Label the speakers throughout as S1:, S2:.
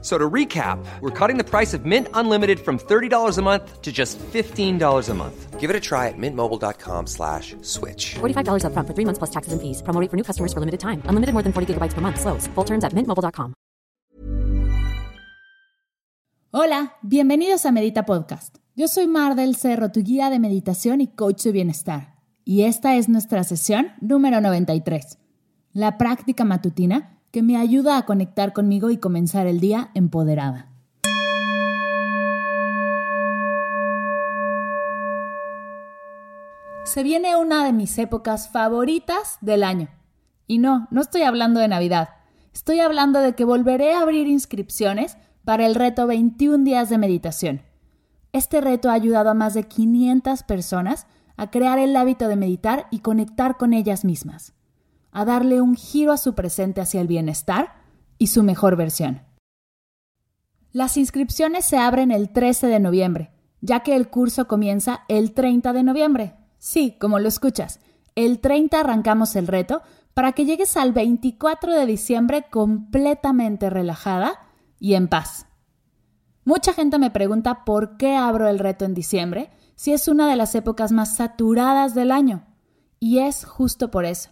S1: So to recap, we're cutting the price of Mint Unlimited from $30 a month to just $15 a month.
S2: Give it a try at mintmobile.com slash switch.
S3: $45 upfront for three months plus taxes and fees. Promo rate for new customers for limited time. Unlimited more than 40 gigabytes per month. Slows. Full terms at mintmobile.com.
S4: Hola, bienvenidos a Medita Podcast. Yo soy Mar del Cerro, tu guía de meditación y coach de bienestar. Y esta es nuestra sesión número 93. La práctica matutina que me ayuda a conectar conmigo y comenzar el día empoderada. Se viene una de mis épocas favoritas del año. Y no, no estoy hablando de Navidad. Estoy hablando de que volveré a abrir inscripciones para el reto 21 días de meditación. Este reto ha ayudado a más de 500 personas a crear el hábito de meditar y conectar con ellas mismas a darle un giro a su presente hacia el bienestar y su mejor versión. Las inscripciones se abren el 13 de noviembre, ya que el curso comienza el 30 de noviembre. Sí, como lo escuchas, el 30 arrancamos el reto para que llegues al 24 de diciembre completamente relajada y en paz. Mucha gente me pregunta por qué abro el reto en diciembre si es una de las épocas más saturadas del año. Y es justo por eso.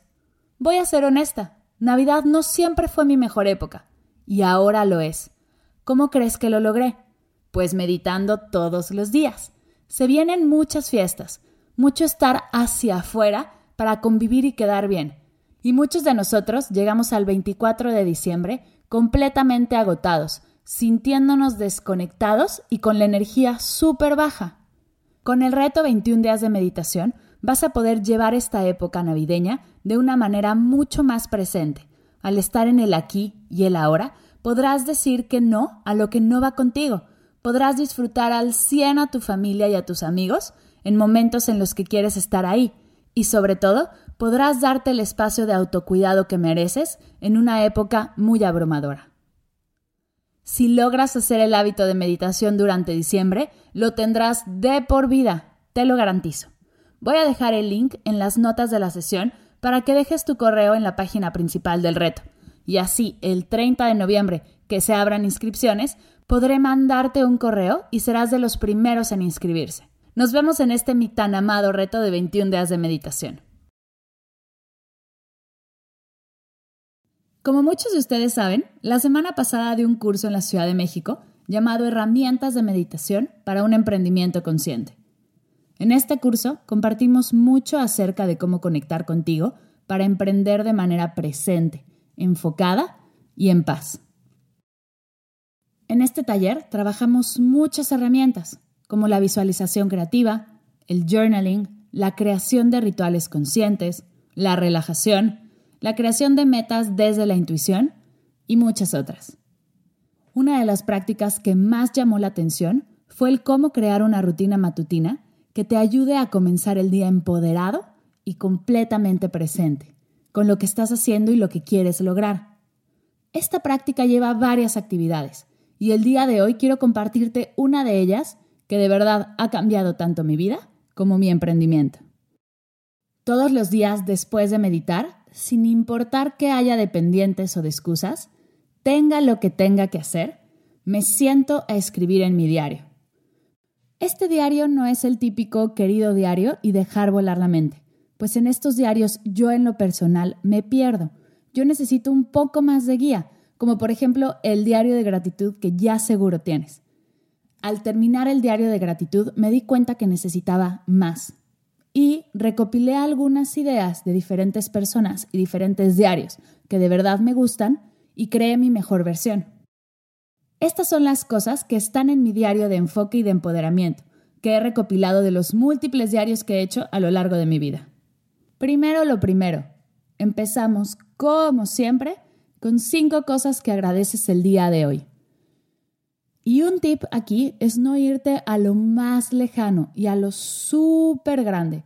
S4: Voy a ser honesta, Navidad no siempre fue mi mejor época, y ahora lo es. ¿Cómo crees que lo logré? Pues meditando todos los días. Se vienen muchas fiestas, mucho estar hacia afuera para convivir y quedar bien. Y muchos de nosotros llegamos al 24 de diciembre completamente agotados, sintiéndonos desconectados y con la energía súper baja. Con el reto 21 días de meditación, vas a poder llevar esta época navideña de una manera mucho más presente. Al estar en el aquí y el ahora, podrás decir que no a lo que no va contigo. Podrás disfrutar al 100 a tu familia y a tus amigos en momentos en los que quieres estar ahí. Y sobre todo, podrás darte el espacio de autocuidado que mereces en una época muy abrumadora. Si logras hacer el hábito de meditación durante diciembre, lo tendrás de por vida, te lo garantizo. Voy a dejar el link en las notas de la sesión para que dejes tu correo en la página principal del reto. Y así, el 30 de noviembre, que se abran inscripciones, podré mandarte un correo y serás de los primeros en inscribirse. Nos vemos en este mi tan amado reto de 21 días de meditación. Como muchos de ustedes saben, la semana pasada di un curso en la Ciudad de México llamado Herramientas de Meditación para un Emprendimiento Consciente. En este curso compartimos mucho acerca de cómo conectar contigo para emprender de manera presente, enfocada y en paz. En este taller trabajamos muchas herramientas, como la visualización creativa, el journaling, la creación de rituales conscientes, la relajación, la creación de metas desde la intuición y muchas otras. Una de las prácticas que más llamó la atención fue el cómo crear una rutina matutina que te ayude a comenzar el día empoderado y completamente presente con lo que estás haciendo y lo que quieres lograr. Esta práctica lleva varias actividades y el día de hoy quiero compartirte una de ellas que de verdad ha cambiado tanto mi vida como mi emprendimiento. Todos los días después de meditar, sin importar que haya dependientes o de excusas, tenga lo que tenga que hacer, me siento a escribir en mi diario. Este diario no es el típico querido diario y dejar volar la mente, pues en estos diarios yo en lo personal me pierdo. Yo necesito un poco más de guía, como por ejemplo el diario de gratitud que ya seguro tienes. Al terminar el diario de gratitud me di cuenta que necesitaba más y recopilé algunas ideas de diferentes personas y diferentes diarios que de verdad me gustan y creé mi mejor versión. Estas son las cosas que están en mi diario de enfoque y de empoderamiento, que he recopilado de los múltiples diarios que he hecho a lo largo de mi vida. Primero lo primero, empezamos, como siempre, con cinco cosas que agradeces el día de hoy. Y un tip aquí es no irte a lo más lejano y a lo súper grande.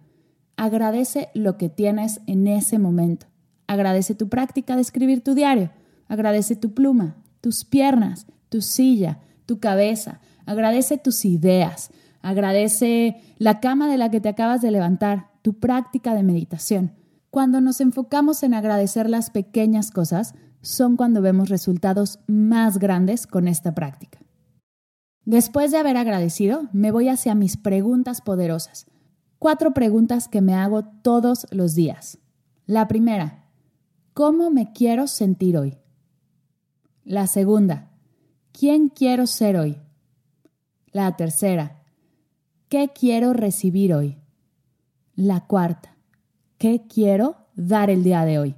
S4: Agradece lo que tienes en ese momento. Agradece tu práctica de escribir tu diario. Agradece tu pluma, tus piernas, tu silla, tu cabeza. Agradece tus ideas. Agradece la cama de la que te acabas de levantar, tu práctica de meditación. Cuando nos enfocamos en agradecer las pequeñas cosas, son cuando vemos resultados más grandes con esta práctica. Después de haber agradecido, me voy hacia mis preguntas poderosas. Cuatro preguntas que me hago todos los días. La primera, ¿cómo me quiero sentir hoy? La segunda, ¿quién quiero ser hoy? La tercera, ¿qué quiero recibir hoy? La cuarta, ¿qué quiero dar el día de hoy?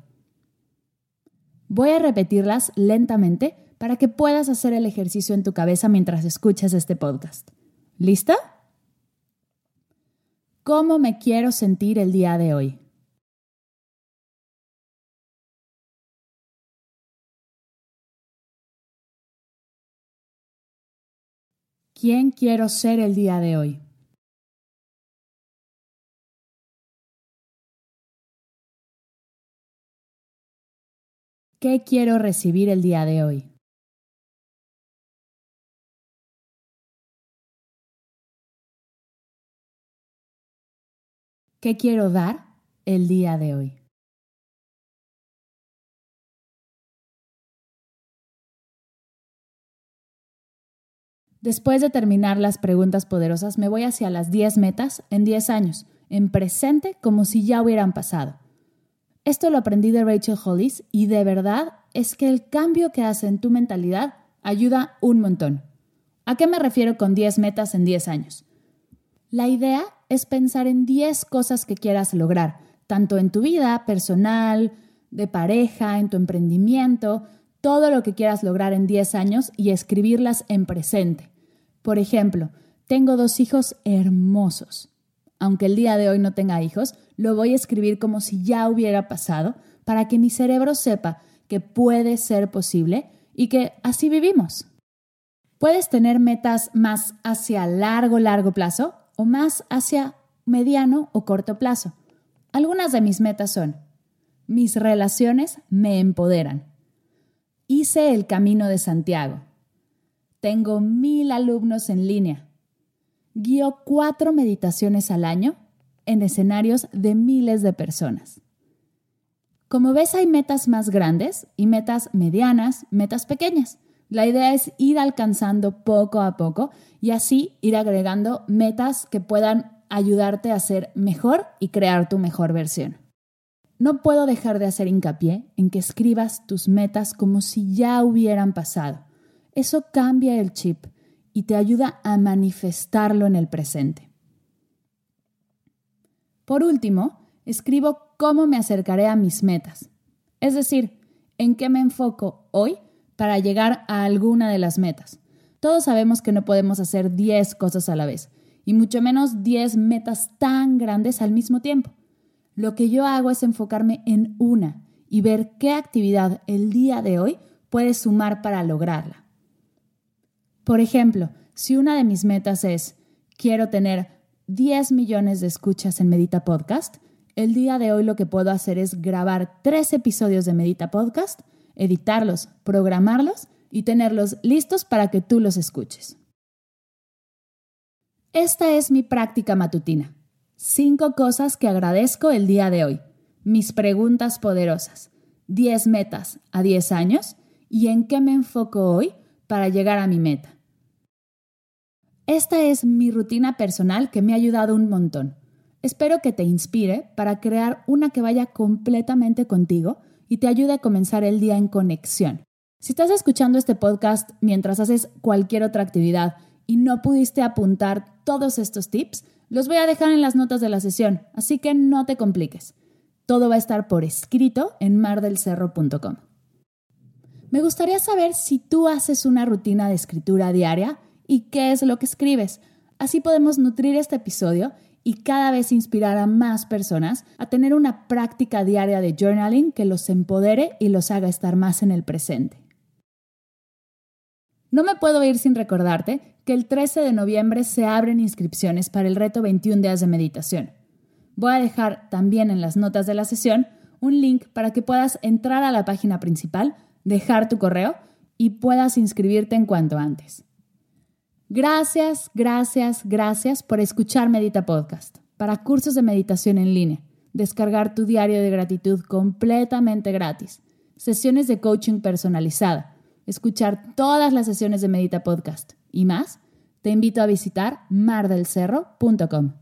S4: Voy a repetirlas lentamente para que puedas hacer el ejercicio en tu cabeza mientras escuchas este podcast. ¿Lista? ¿Cómo me quiero sentir el día de hoy? ¿Quién quiero ser el día de hoy? ¿Qué quiero recibir el día de hoy? ¿Qué quiero dar el día de hoy? Después de terminar las preguntas poderosas, me voy hacia las 10 metas en 10 años, en presente como si ya hubieran pasado. Esto lo aprendí de Rachel Hollis y de verdad es que el cambio que hace en tu mentalidad ayuda un montón. ¿A qué me refiero con 10 metas en 10 años? La idea es pensar en 10 cosas que quieras lograr, tanto en tu vida personal, de pareja, en tu emprendimiento, todo lo que quieras lograr en 10 años y escribirlas en presente. Por ejemplo, tengo dos hijos hermosos. Aunque el día de hoy no tenga hijos, lo voy a escribir como si ya hubiera pasado para que mi cerebro sepa que puede ser posible y que así vivimos. Puedes tener metas más hacia largo, largo plazo o más hacia mediano o corto plazo. Algunas de mis metas son, mis relaciones me empoderan. Hice el camino de Santiago. Tengo mil alumnos en línea. Guío cuatro meditaciones al año en escenarios de miles de personas. Como ves, hay metas más grandes y metas medianas, metas pequeñas. La idea es ir alcanzando poco a poco y así ir agregando metas que puedan ayudarte a ser mejor y crear tu mejor versión. No puedo dejar de hacer hincapié en que escribas tus metas como si ya hubieran pasado. Eso cambia el chip y te ayuda a manifestarlo en el presente. Por último, escribo cómo me acercaré a mis metas, es decir, en qué me enfoco hoy para llegar a alguna de las metas. Todos sabemos que no podemos hacer 10 cosas a la vez, y mucho menos 10 metas tan grandes al mismo tiempo. Lo que yo hago es enfocarme en una y ver qué actividad el día de hoy puede sumar para lograrla. Por ejemplo, si una de mis metas es quiero tener 10 millones de escuchas en Medita Podcast, el día de hoy lo que puedo hacer es grabar tres episodios de Medita Podcast editarlos, programarlos y tenerlos listos para que tú los escuches. Esta es mi práctica matutina. Cinco cosas que agradezco el día de hoy. Mis preguntas poderosas. Diez metas a diez años y en qué me enfoco hoy para llegar a mi meta. Esta es mi rutina personal que me ha ayudado un montón. Espero que te inspire para crear una que vaya completamente contigo y te ayude a comenzar el día en conexión. Si estás escuchando este podcast mientras haces cualquier otra actividad y no pudiste apuntar todos estos tips, los voy a dejar en las notas de la sesión, así que no te compliques. Todo va a estar por escrito en mardelcerro.com. Me gustaría saber si tú haces una rutina de escritura diaria y qué es lo que escribes. Así podemos nutrir este episodio y cada vez inspirar a más personas a tener una práctica diaria de journaling que los empodere y los haga estar más en el presente. No me puedo ir sin recordarte que el 13 de noviembre se abren inscripciones para el reto 21 días de meditación. Voy a dejar también en las notas de la sesión un link para que puedas entrar a la página principal, dejar tu correo y puedas inscribirte en cuanto antes. Gracias, gracias, gracias por escuchar Medita Podcast. Para cursos de meditación en línea, descargar tu diario de gratitud completamente gratis, sesiones de coaching personalizada, escuchar todas las sesiones de Medita Podcast y más, te invito a visitar mardelcerro.com.